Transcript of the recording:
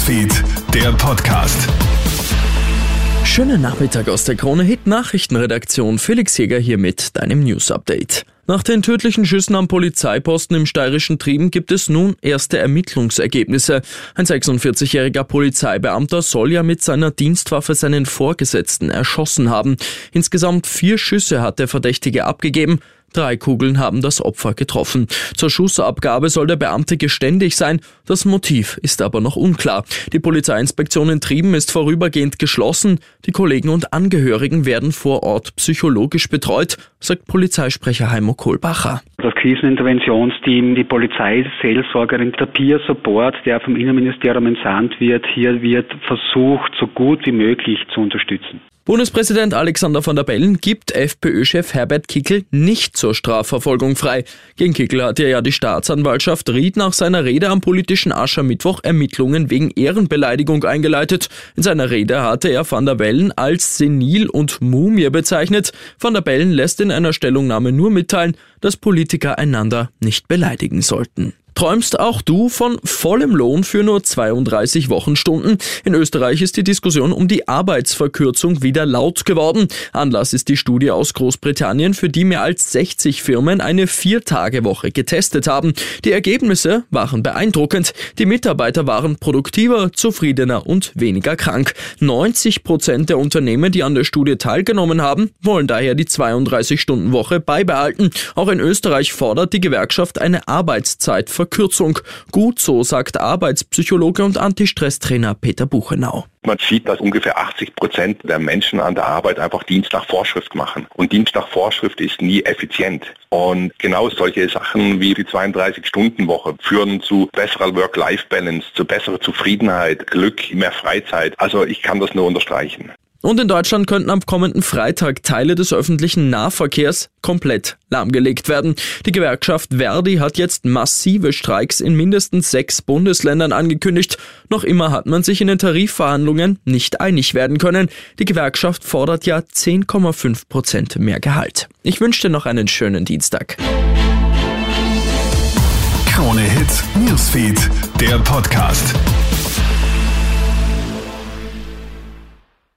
Newsfeed, der Podcast. Schönen Nachmittag aus der Krone Hit Nachrichtenredaktion. Felix Jäger hier mit deinem News Update. Nach den tödlichen Schüssen am Polizeiposten im steirischen Trieben gibt es nun erste Ermittlungsergebnisse. Ein 46-jähriger Polizeibeamter soll ja mit seiner Dienstwaffe seinen Vorgesetzten erschossen haben. Insgesamt vier Schüsse hat der Verdächtige abgegeben. Drei Kugeln haben das Opfer getroffen. Zur Schussabgabe soll der Beamte geständig sein. Das Motiv ist aber noch unklar. Die Polizeiinspektion in Trieben ist vorübergehend geschlossen. Die Kollegen und Angehörigen werden vor Ort psychologisch betreut, sagt Polizeisprecher Heimo Kohlbacher. Das Kriseninterventionsteam, die Polizei, Seelsorgerin, der Peer Support, der vom Innenministerium entsandt wird, hier wird versucht, so gut wie möglich zu unterstützen. Bundespräsident Alexander van der Bellen gibt FPÖ-Chef Herbert Kickel nicht zur Strafverfolgung frei. Gegen Kickel hat ja die Staatsanwaltschaft Ried nach seiner Rede am politischen Aschermittwoch Ermittlungen wegen Ehrenbeleidigung eingeleitet. In seiner Rede hatte er van der Bellen als senil und Mumie bezeichnet. Van der Bellen lässt in einer Stellungnahme nur mitteilen, dass Politiker einander nicht beleidigen sollten. Träumst auch du von vollem Lohn für nur 32 Wochenstunden? In Österreich ist die Diskussion um die Arbeitsverkürzung wieder laut geworden. Anlass ist die Studie aus Großbritannien, für die mehr als 60 Firmen eine Viertagewoche getestet haben. Die Ergebnisse waren beeindruckend. Die Mitarbeiter waren produktiver, zufriedener und weniger krank. 90 Prozent der Unternehmen, die an der Studie teilgenommen haben, wollen daher die 32-Stunden-Woche beibehalten. Auch in Österreich fordert die Gewerkschaft eine Arbeitszeitverkürzung. Verkürzung. Gut so, sagt Arbeitspsychologe und Antistresstrainer Peter Buchenau. Man sieht, dass ungefähr 80 Prozent der Menschen an der Arbeit einfach Dienst nach Vorschrift machen. Und Dienst nach Vorschrift ist nie effizient. Und genau solche Sachen wie die 32-Stunden-Woche führen zu besserer Work-Life-Balance, zu besserer Zufriedenheit, Glück, mehr Freizeit. Also ich kann das nur unterstreichen. Und in Deutschland könnten am kommenden Freitag Teile des öffentlichen Nahverkehrs komplett lahmgelegt werden. Die Gewerkschaft Verdi hat jetzt massive Streiks in mindestens sechs Bundesländern angekündigt. Noch immer hat man sich in den Tarifverhandlungen nicht einig werden können. Die Gewerkschaft fordert ja 10,5 Prozent mehr Gehalt. Ich wünsche dir noch einen schönen Dienstag. Krone Hits, Newsfeed, der Podcast.